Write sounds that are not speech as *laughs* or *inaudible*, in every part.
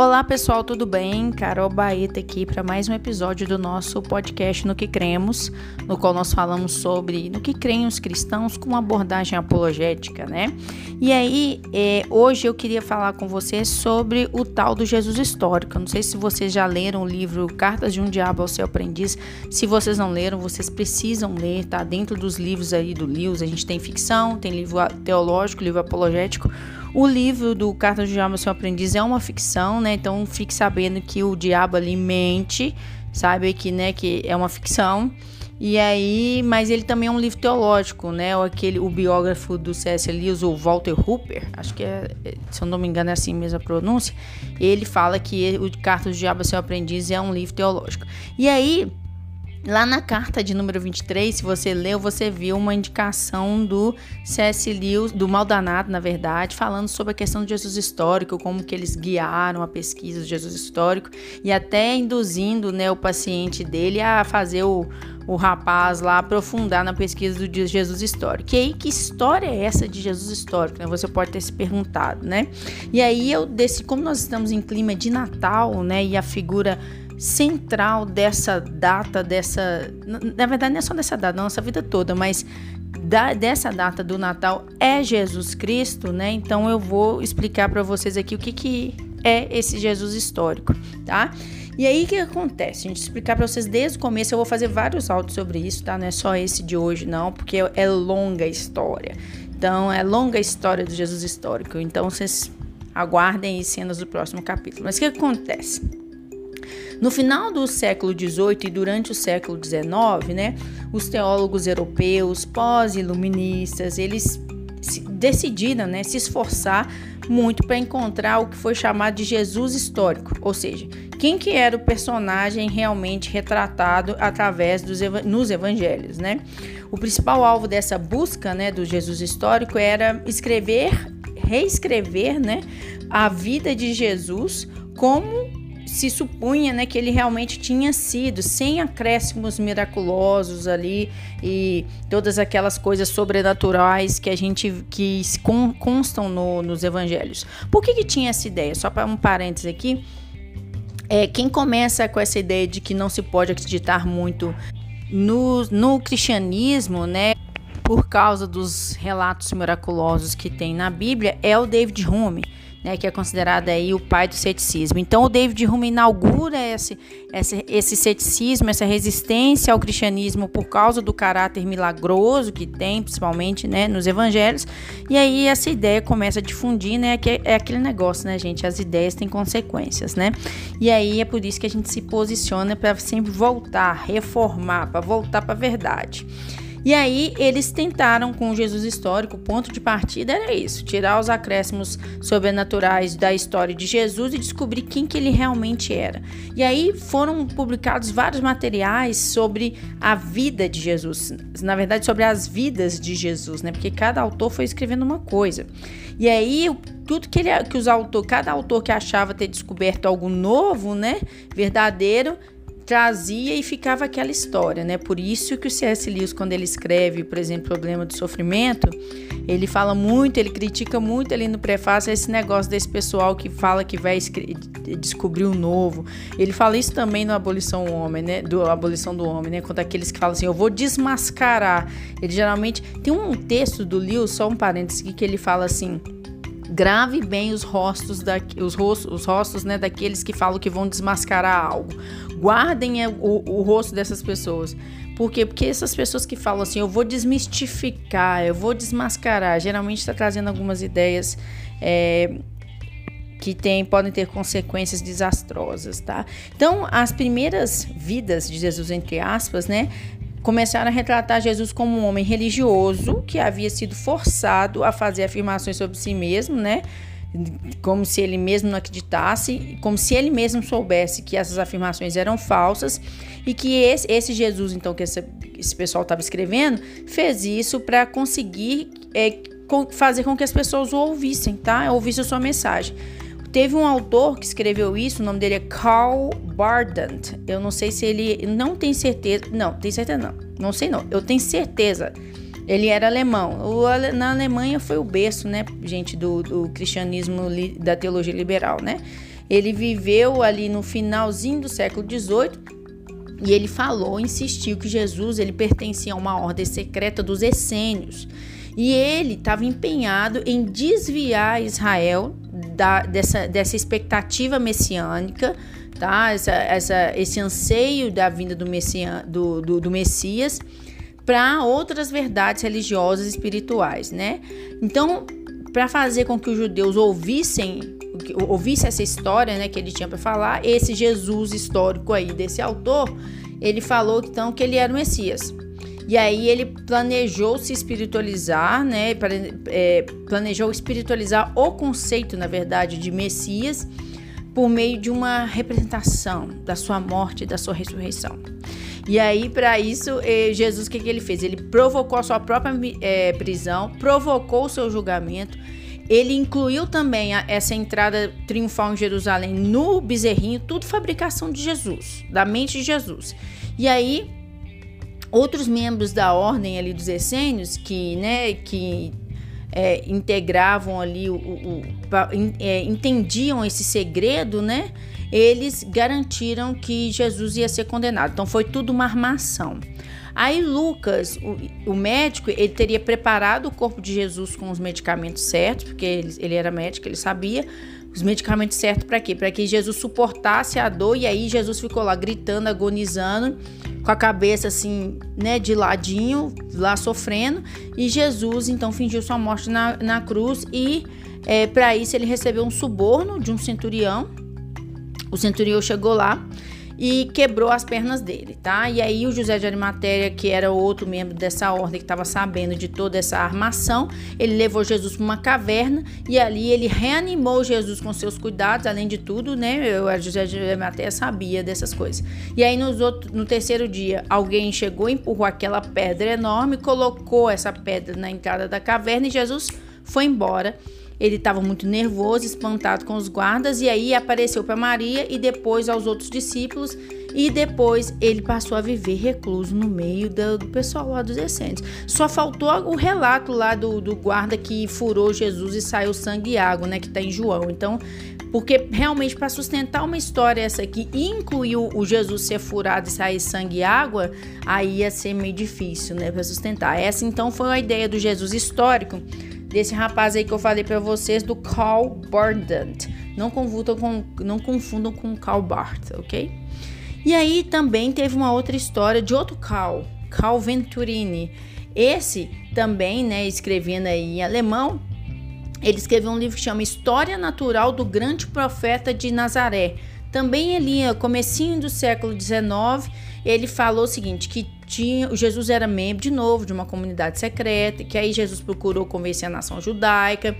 Olá pessoal, tudo bem? Carol Baeta aqui para mais um episódio do nosso podcast No que Cremos, no qual nós falamos sobre no que creem os cristãos com uma abordagem apologética, né? E aí, é, hoje eu queria falar com vocês sobre o tal do Jesus histórico. Eu não sei se vocês já leram o livro Cartas de um Diabo ao Seu Aprendiz. Se vocês não leram, vocês precisam ler, tá? Dentro dos livros aí do Lewis, a gente tem ficção, tem livro teológico, livro apologético. O livro do Cartas do Diabo, seu aprendiz, é uma ficção, né? Então fique sabendo que o diabo ali mente, sabe que, né, que é uma ficção. E aí, mas ele também é um livro teológico, né? O, aquele, o biógrafo do C.S. Lewis, o Walter Hooper, acho que é, se eu não me engano é assim mesmo a pronúncia, ele fala que o Cartas do Diabo, seu aprendiz é um livro teológico. E aí, Lá na carta de número 23, se você leu, você viu uma indicação do C.S. Lewis, do Maldonado, na verdade, falando sobre a questão do Jesus histórico, como que eles guiaram a pesquisa do Jesus histórico e até induzindo né, o paciente dele a fazer o, o rapaz lá aprofundar na pesquisa do Jesus histórico. E aí, que história é essa de Jesus histórico? Né? Você pode ter se perguntado, né? E aí eu desse, como nós estamos em clima de Natal, né? E a figura central dessa data, dessa. Na verdade, não é só dessa data, da nossa vida toda, mas da, dessa data do Natal é Jesus Cristo, né? Então eu vou explicar para vocês aqui o que, que é esse Jesus histórico, tá? E aí o que acontece? A gente explicar para vocês desde o começo, eu vou fazer vários áudios sobre isso, tá? Não é só esse de hoje, não, porque é longa história. Então, é longa história do Jesus histórico. Então, vocês aguardem cenas do próximo capítulo. Mas o que acontece? No final do século XVIII e durante o século XIX, né, os teólogos europeus pós-iluministas, eles decidiram né, se esforçar muito para encontrar o que foi chamado de Jesus histórico, ou seja, quem que era o personagem realmente retratado através dos nos evangelhos, né? O principal alvo dessa busca, né, do Jesus histórico era escrever, reescrever, né, a vida de Jesus como se supunha né, que ele realmente tinha sido, sem acréscimos miraculosos ali e todas aquelas coisas sobrenaturais que a gente que constam no, nos evangelhos. Por que, que tinha essa ideia? Só para um parênteses aqui. É, quem começa com essa ideia de que não se pode acreditar muito no, no cristianismo, né? Por causa dos relatos miraculosos que tem na Bíblia, é o David Hume né, que é considerado aí o pai do ceticismo. Então o David Hume inaugura esse, esse, esse ceticismo, essa resistência ao cristianismo por causa do caráter milagroso que tem, principalmente né, nos evangelhos. E aí essa ideia começa a difundir, né, que é aquele negócio, né, gente, as ideias têm consequências, né? E aí é por isso que a gente se posiciona para sempre voltar, reformar, para voltar para a verdade. E aí eles tentaram com Jesus histórico, o ponto de partida era isso, tirar os acréscimos sobrenaturais da história de Jesus e descobrir quem que ele realmente era. E aí foram publicados vários materiais sobre a vida de Jesus, na verdade sobre as vidas de Jesus, né? Porque cada autor foi escrevendo uma coisa. E aí tudo que ele que os autor, cada autor que achava ter descoberto algo novo, né, verdadeiro, trazia e ficava aquela história, né? Por isso que o C.S. Lewis, quando ele escreve, por exemplo, Problema do Sofrimento, ele fala muito, ele critica muito ali no prefácio esse negócio desse pessoal que fala que vai descobrir o novo. Ele fala isso também no Abolição do Homem, né? Do Abolição do Homem, né? Quanto aqueles que falam assim, eu vou desmascarar. Ele geralmente tem um texto do Lewis, só um parênteses aqui, que ele fala assim: grave bem os rostos, da, os rostos, os rostos né, daqueles que falam que vão desmascarar algo. Guardem o, o rosto dessas pessoas. Por quê? Porque essas pessoas que falam assim, eu vou desmistificar, eu vou desmascarar, geralmente está trazendo algumas ideias é, que tem, podem ter consequências desastrosas, tá? Então, as primeiras vidas de Jesus, entre aspas, né, começaram a retratar Jesus como um homem religioso que havia sido forçado a fazer afirmações sobre si mesmo, né? Como se ele mesmo não acreditasse, como se ele mesmo soubesse que essas afirmações eram falsas e que esse, esse Jesus, então, que esse, esse pessoal estava escrevendo, fez isso para conseguir é, fazer com que as pessoas o ouvissem, tá? Ouvissem a sua mensagem. Teve um autor que escreveu isso, o nome dele é Carl Bardant. Eu não sei se ele. Não tem certeza. Não, tem certeza não. Não sei não. Eu tenho certeza. Ele era alemão. O, na Alemanha foi o berço, né, gente, do, do cristianismo, da teologia liberal, né? Ele viveu ali no finalzinho do século XVIII e ele falou, insistiu que Jesus ele pertencia a uma ordem secreta dos essênios e ele estava empenhado em desviar Israel da, dessa, dessa expectativa messiânica, tá? Essa, essa, esse anseio da vinda do, Messian, do, do, do Messias para outras verdades religiosas e espirituais, né? Então, para fazer com que os judeus ouvissem ouvisse essa história, né, que ele tinha para falar, esse Jesus histórico aí desse autor, ele falou então que ele era o Messias. E aí ele planejou se espiritualizar, né? É, planejou espiritualizar o conceito, na verdade, de Messias por meio de uma representação da sua morte e da sua ressurreição. E aí, para isso, Jesus, o que, que, ele fez? Ele provocou a sua própria é, prisão, provocou o seu julgamento. Ele incluiu também a, essa entrada triunfal em Jerusalém no bezerrinho, tudo fabricação de Jesus, da mente de Jesus. E aí, outros membros da ordem ali dos essênios, que, né, que é, integravam ali, o, o, o é, entendiam esse segredo, né? Eles garantiram que Jesus ia ser condenado. Então foi tudo uma armação. Aí Lucas, o, o, médico, ele teria preparado o corpo de Jesus com os medicamentos certos, porque ele, ele era médico, ele sabia os medicamentos certos para quê? Para que Jesus suportasse a dor e aí Jesus ficou lá gritando, agonizando com a cabeça assim, né, de ladinho, lá sofrendo. E Jesus então fingiu sua morte na, na cruz e é, para isso ele recebeu um suborno de um centurião. O centurião chegou lá e quebrou as pernas dele, tá? E aí o José de Arimatéia, que era outro membro dessa ordem que estava sabendo de toda essa armação, ele levou Jesus para uma caverna e ali ele reanimou Jesus com seus cuidados, além de tudo, né? O José de Arimatéia sabia dessas coisas. E aí nos outro, no terceiro dia, alguém chegou, empurrou aquela pedra enorme, colocou essa pedra na entrada da caverna e Jesus foi embora. Ele estava muito nervoso, espantado com os guardas, e aí apareceu para Maria e depois aos outros discípulos, e depois ele passou a viver recluso no meio do, pessoal lá dos essênios. Só faltou o relato lá do, do guarda que furou Jesus e saiu sangue e água, né, que está em João. Então, porque realmente para sustentar uma história essa aqui incluir o Jesus ser furado e sair sangue e água, aí ia ser meio difícil, né, para sustentar. Essa então foi a ideia do Jesus histórico desse rapaz aí que eu falei para vocês do Carl Bardant. Não confundam com não confundam com Carl Barth, ok? E aí também teve uma outra história de outro Carl, Carl Venturini. Esse também, né, escrevendo aí em alemão, ele escreveu um livro que chama História Natural do Grande Profeta de Nazaré. Também ali, comecinho do século XIX, ele falou o seguinte, que tinha, Jesus era membro de novo de uma comunidade secreta, que aí Jesus procurou convencer a nação judaica,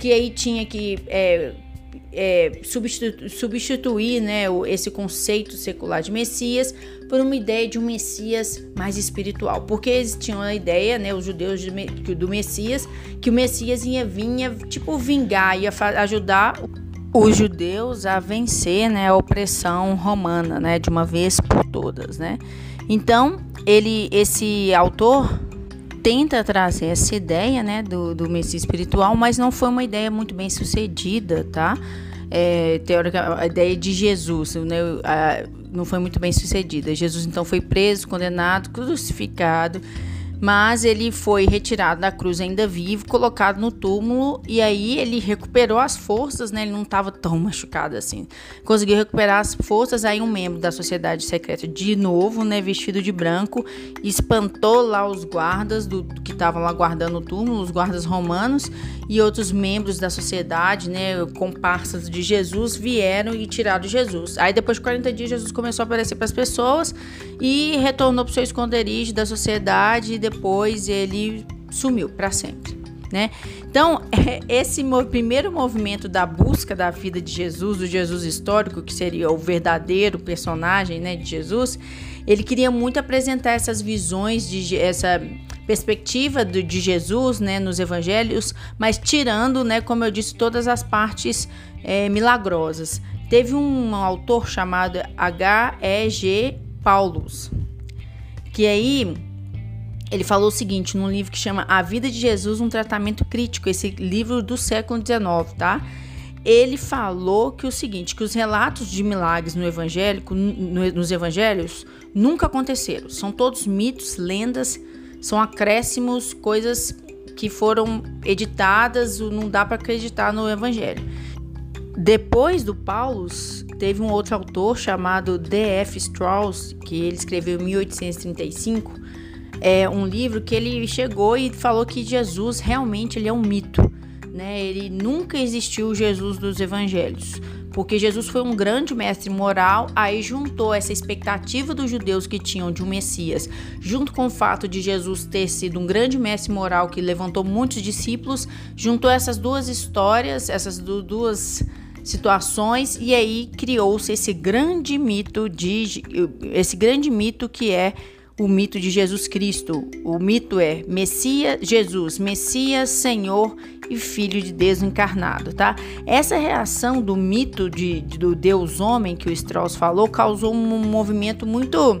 que aí tinha que é, é, substitu substituir né, esse conceito secular de Messias por uma ideia de um Messias mais espiritual, porque eles tinham a ideia, né, os judeus do Messias, que o Messias ia vinha tipo vingar, ia ajudar os judeus a vencer né, a opressão romana, né, de uma vez por todas, né? Então, ele, esse autor tenta trazer essa ideia, né, do, do Messias espiritual, mas não foi uma ideia muito bem sucedida, tá? É, teórica, a ideia de Jesus, né, a, não foi muito bem sucedida. Jesus então foi preso, condenado, crucificado mas ele foi retirado da cruz ainda vivo, colocado no túmulo e aí ele recuperou as forças, né? Ele não estava tão machucado assim. Conseguiu recuperar as forças, aí um membro da sociedade secreta de novo, né, vestido de branco, espantou lá os guardas do, que estavam lá guardando o túmulo, os guardas romanos e outros membros da sociedade, né, comparsas de Jesus vieram e tiraram Jesus. Aí depois de 40 dias Jesus começou a aparecer para as pessoas e retornou para o seu esconderijo da sociedade depois ele sumiu para sempre. Né? Então, *laughs* esse primeiro movimento da busca da vida de Jesus, do Jesus histórico, que seria o verdadeiro personagem né, de Jesus, ele queria muito apresentar essas visões, de essa perspectiva de Jesus né, nos evangelhos, mas tirando, né, como eu disse, todas as partes é, milagrosas. Teve um autor chamado H.E.G. Paulus, que aí ele falou o seguinte num livro que chama A Vida de Jesus, um tratamento crítico, esse livro do século XIX, tá? ele falou que o seguinte, que os relatos de milagres no evangélico, no, nos evangelhos nunca aconteceram. São todos mitos, lendas, são acréscimos, coisas que foram editadas, não dá para acreditar no evangelho. Depois do Paulus, teve um outro autor chamado D.F. Strauss, que ele escreveu em 1835, é um livro que ele chegou e falou que Jesus realmente ele é um mito né? Ele nunca existiu o Jesus dos evangelhos, porque Jesus foi um grande mestre moral, aí juntou essa expectativa dos judeus que tinham de um Messias, junto com o fato de Jesus ter sido um grande mestre moral que levantou muitos discípulos, juntou essas duas histórias, essas duas situações e aí criou-se esse grande mito de esse grande mito que é o mito de Jesus Cristo. O mito é Messias, Jesus, Messias, Senhor e Filho de Deus encarnado, tá? Essa reação do mito de, de, do Deus homem que o Strauss falou causou um movimento muito,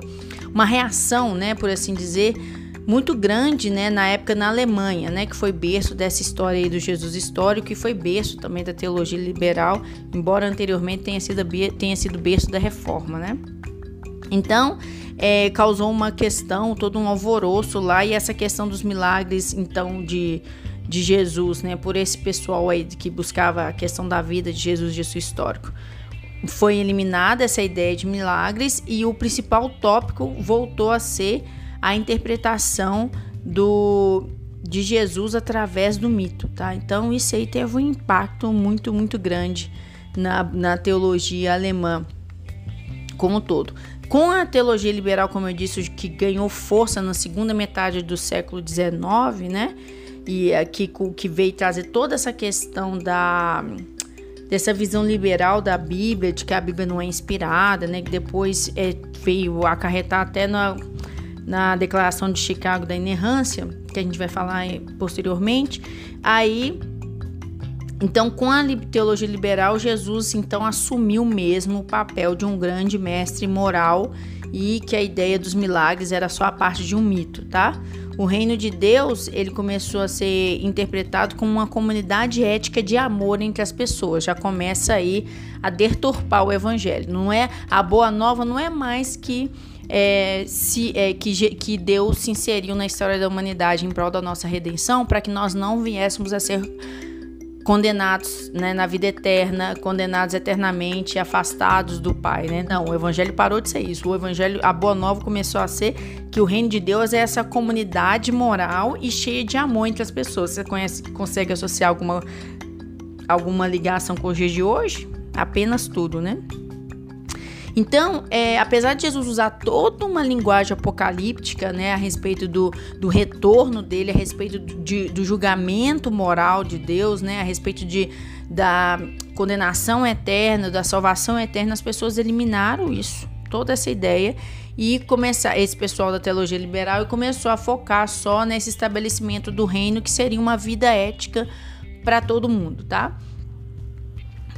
uma reação, né, por assim dizer, muito grande, né, na época na Alemanha, né, que foi berço dessa história aí do Jesus histórico e foi berço também da teologia liberal, embora anteriormente tenha sido, tenha sido berço da reforma, né? Então, é, causou uma questão, todo um alvoroço lá, e essa questão dos milagres, então, de, de Jesus, né, por esse pessoal aí que buscava a questão da vida de Jesus, seu histórico. Foi eliminada essa ideia de milagres e o principal tópico voltou a ser a interpretação do de Jesus através do mito, tá? Então isso aí teve um impacto muito, muito grande na, na teologia alemã como um todo. Com a teologia liberal, como eu disse, que ganhou força na segunda metade do século XIX, né? E aqui que veio trazer toda essa questão da dessa visão liberal da Bíblia, de que a Bíblia não é inspirada, né? Que depois é, veio acarretar até na, na Declaração de Chicago da Inerrância, que a gente vai falar posteriormente. Aí então, com a teologia liberal, Jesus então assumiu mesmo o papel de um grande mestre moral e que a ideia dos milagres era só a parte de um mito, tá? O reino de Deus, ele começou a ser interpretado como uma comunidade ética de amor entre as pessoas. Já começa aí a deturpar o evangelho. Não é a boa nova não é mais que é, se, é, que, que Deus se inseriu na história da humanidade em prol da nossa redenção para que nós não viéssemos a ser condenados né, na vida eterna, condenados eternamente, afastados do Pai, né? Não, o Evangelho parou de ser isso. O Evangelho, a Boa Nova começou a ser que o reino de Deus é essa comunidade moral e cheia de amor entre as pessoas. Você conhece, consegue associar alguma, alguma ligação com os dias de hoje? Apenas tudo, né? Então, é, apesar de Jesus usar toda uma linguagem apocalíptica, né, a respeito do, do retorno dele, a respeito de, do julgamento moral de Deus, né, a respeito de, da condenação eterna, da salvação eterna, as pessoas eliminaram isso, toda essa ideia e começar esse pessoal da teologia liberal e começou a focar só nesse estabelecimento do reino que seria uma vida ética para todo mundo, tá?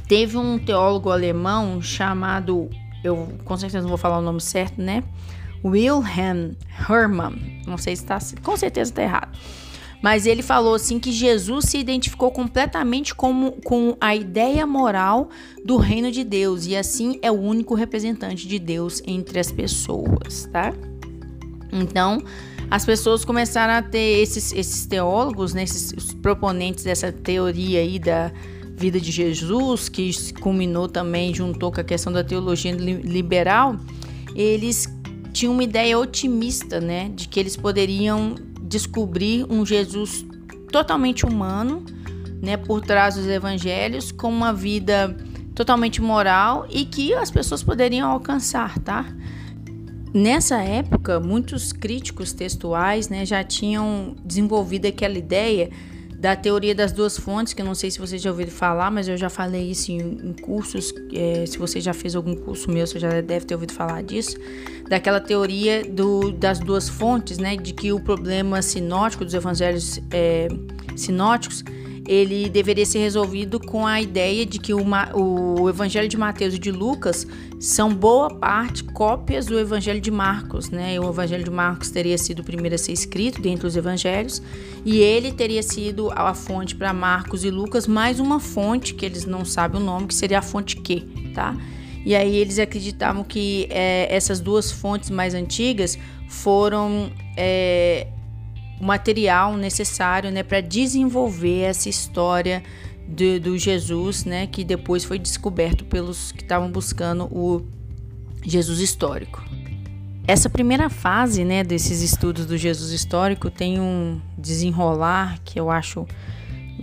Teve um teólogo alemão chamado eu com certeza não vou falar o nome certo, né? Wilhelm Hermann. Não sei se está. Com certeza está errado. Mas ele falou assim que Jesus se identificou completamente como, com a ideia moral do reino de Deus e assim é o único representante de Deus entre as pessoas, tá? Então, as pessoas começaram a ter esses, esses teólogos, né, esses proponentes dessa teoria aí da, vida de Jesus, que culminou também, juntou com a questão da teologia liberal, eles tinham uma ideia otimista, né, de que eles poderiam descobrir um Jesus totalmente humano, né, por trás dos evangelhos, com uma vida totalmente moral e que as pessoas poderiam alcançar, tá? Nessa época, muitos críticos textuais, né, já tinham desenvolvido aquela ideia da teoria das duas fontes, que eu não sei se você já ouviu falar, mas eu já falei isso em, cursos. É, se você já fez algum curso meu, você já deve ter ouvido falar disso. Daquela teoria do, das duas fontes, né? De que o problema sinótico dos evangelhos é, sinóticos ele deveria ser resolvido com a ideia de que o, o Evangelho de Mateus e de Lucas são boa parte cópias do Evangelho de Marcos, né? O Evangelho de Marcos teria sido o primeiro a ser escrito dentre os evangelhos e ele teria sido a fonte para Marcos e Lucas, mais uma fonte que eles não sabem o nome, que seria a fonte Q, tá? E aí eles acreditavam que é, essas duas fontes mais antigas foram é, o material necessário né, para desenvolver essa história do, do, Jesus, né, que depois foi descoberto pelos que estavam buscando o Jesus histórico. Essa primeira fase né, desses estudos do Jesus histórico tem um desenrolar que eu acho,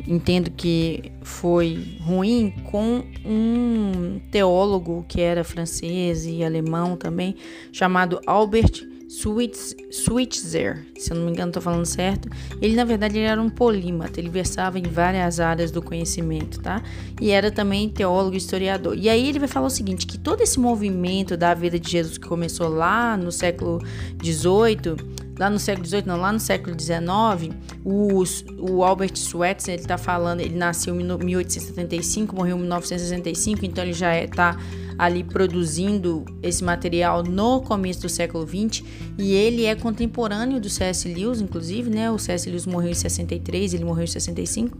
entendo que foi ruim, com um teólogo que era francês e alemão também, chamado Albert Switzer, se eu não me engano estou falando certo, ele na verdade ele era um polímata, ele versava em várias áreas do conhecimento, tá? E era também teólogo historiador. E aí ele vai falar o seguinte, que todo esse movimento da vida de Jesus que começou lá no século XVIII, lá no século XVIII, não, lá no século XIX, o, o Albert Schweitzer, ele está falando, ele nasceu em 1875, morreu em 1965, então ele já está é, ali produzindo esse material no começo do século XX e ele é contemporâneo do C.S. Lewis, inclusive, né? O C.S. Lewis morreu em 63, ele morreu em 65,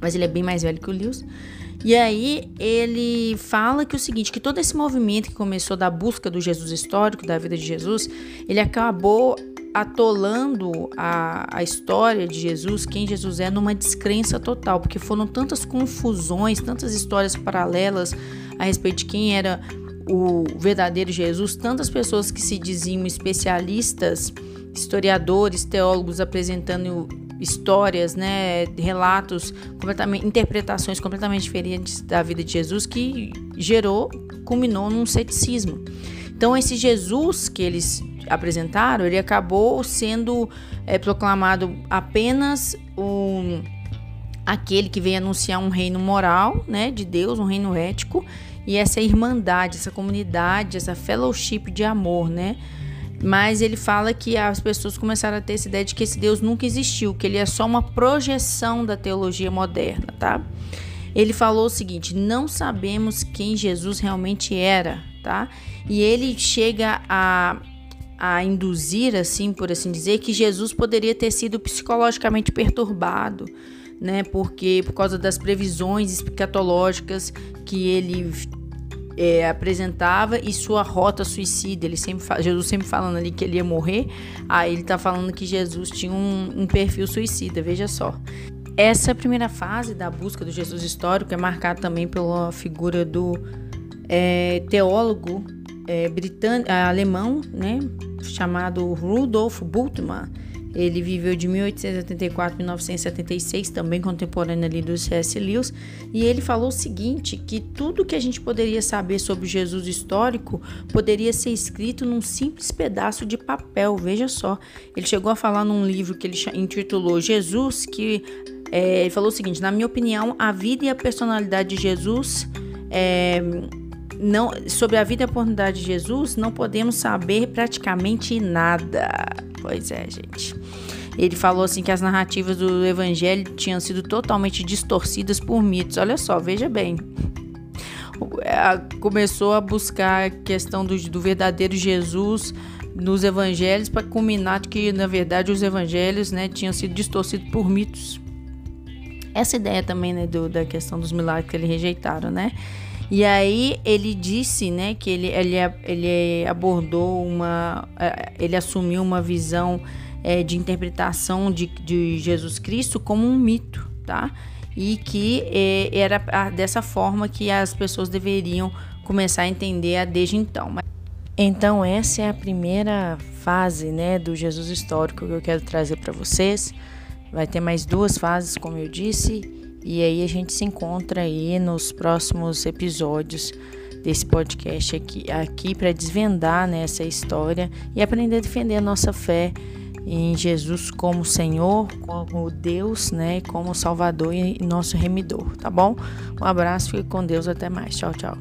mas ele é bem mais velho que o Lewis. E aí ele fala que o seguinte, que todo esse movimento que começou da busca do Jesus histórico, da vida de Jesus, ele acabou atolando a, a história de Jesus, quem Jesus é, numa descrença total, porque foram tantas confusões, tantas histórias paralelas a respeito de quem era o verdadeiro Jesus, tantas pessoas que se diziam especialistas, historiadores, teólogos apresentando histórias, né, relatos, completamente, interpretações completamente diferentes da vida de Jesus que gerou, culminou num ceticismo. Então esse Jesus que eles apresentaram, ele acabou sendo é, proclamado apenas um aquele que vem anunciar um reino moral, né, de Deus, um reino ético, e essa irmandade, essa comunidade, essa fellowship de amor, né? Mas ele fala que as pessoas começaram a ter essa ideia de que esse Deus nunca existiu, que ele é só uma projeção da teologia moderna, tá? Ele falou o seguinte: não sabemos quem Jesus realmente era, tá? E ele chega a a induzir, assim, por assim dizer, que Jesus poderia ter sido psicologicamente perturbado, né? Porque por causa das previsões escatológicas que ele é, apresentava e sua rota suicida. Ele sempre Jesus sempre falando ali que ele ia morrer. Aí ele está falando que Jesus tinha um, um perfil suicida. Veja só. Essa primeira fase da busca do Jesus histórico é marcada também pela figura do é, teólogo é, britânico, alemão, né, chamado Rudolf Bultmann ele viveu de 1884 a 1976, também contemporâneo ali do C.S. Lewis, e ele falou o seguinte, que tudo que a gente poderia saber sobre Jesus histórico poderia ser escrito num simples pedaço de papel, veja só. Ele chegou a falar num livro que ele intitulou Jesus, que é, ele falou o seguinte, na minha opinião, a vida e a personalidade de Jesus... É, não, sobre a vida e a oportunidade de Jesus, não podemos saber praticamente nada. Pois é, gente. Ele falou assim que as narrativas do evangelho tinham sido totalmente distorcidas por mitos. Olha só, veja bem. Começou a buscar a questão do, do verdadeiro Jesus nos evangelhos para culminar que, na verdade, os evangelhos né, tinham sido distorcidos por mitos. Essa ideia também né, do, da questão dos milagres que eles rejeitaram, né? E aí ele disse, né, que ele, ele, ele abordou uma, é, ele assumiu uma visão é, de interpretação de, de Jesus Cristo como um mito, tá? E que é, era dessa forma que as pessoas deveriam começar a entender desde então. Então essa é a primeira fase, né, do Jesus histórico que eu quero trazer para vocês. Vai ter mais duas fases, como eu disse e aí a gente se encontra aí nos próximos episódios desse podcast aqui, aqui para desvendar né, história e aprender a defender a nossa fé em Jesus como Senhor, como Deus, né, como Salvador e nosso remidor, tá bom? Um abraço, fique com Deus, até mais. Tchau, tchau.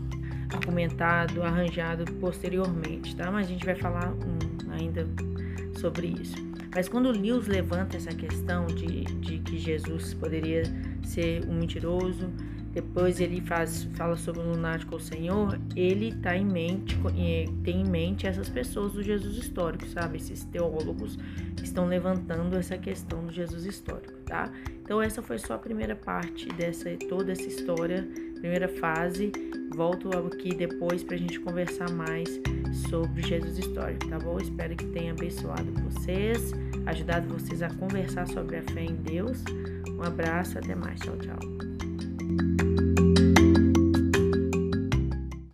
Comentado, arranjado posteriormente, tá? Mas a gente vai falar ainda sobre isso. Mas quando Lewis levanta essa questão de, de que Jesus poderia ser um mentiroso, depois ele faz, fala sobre o lunático ao Senhor, ele tá em mente, tem em mente essas pessoas do Jesus histórico, sabe? Esses teólogos estão levantando essa questão do Jesus histórico, tá? Então essa foi só a primeira parte dessa toda essa história, primeira fase. Volto aqui depois para a gente conversar mais sobre Jesus histórico, tá bom? Espero que tenha abençoado vocês, ajudado vocês a conversar sobre a fé em Deus. Um abraço, até mais, tchau, tchau.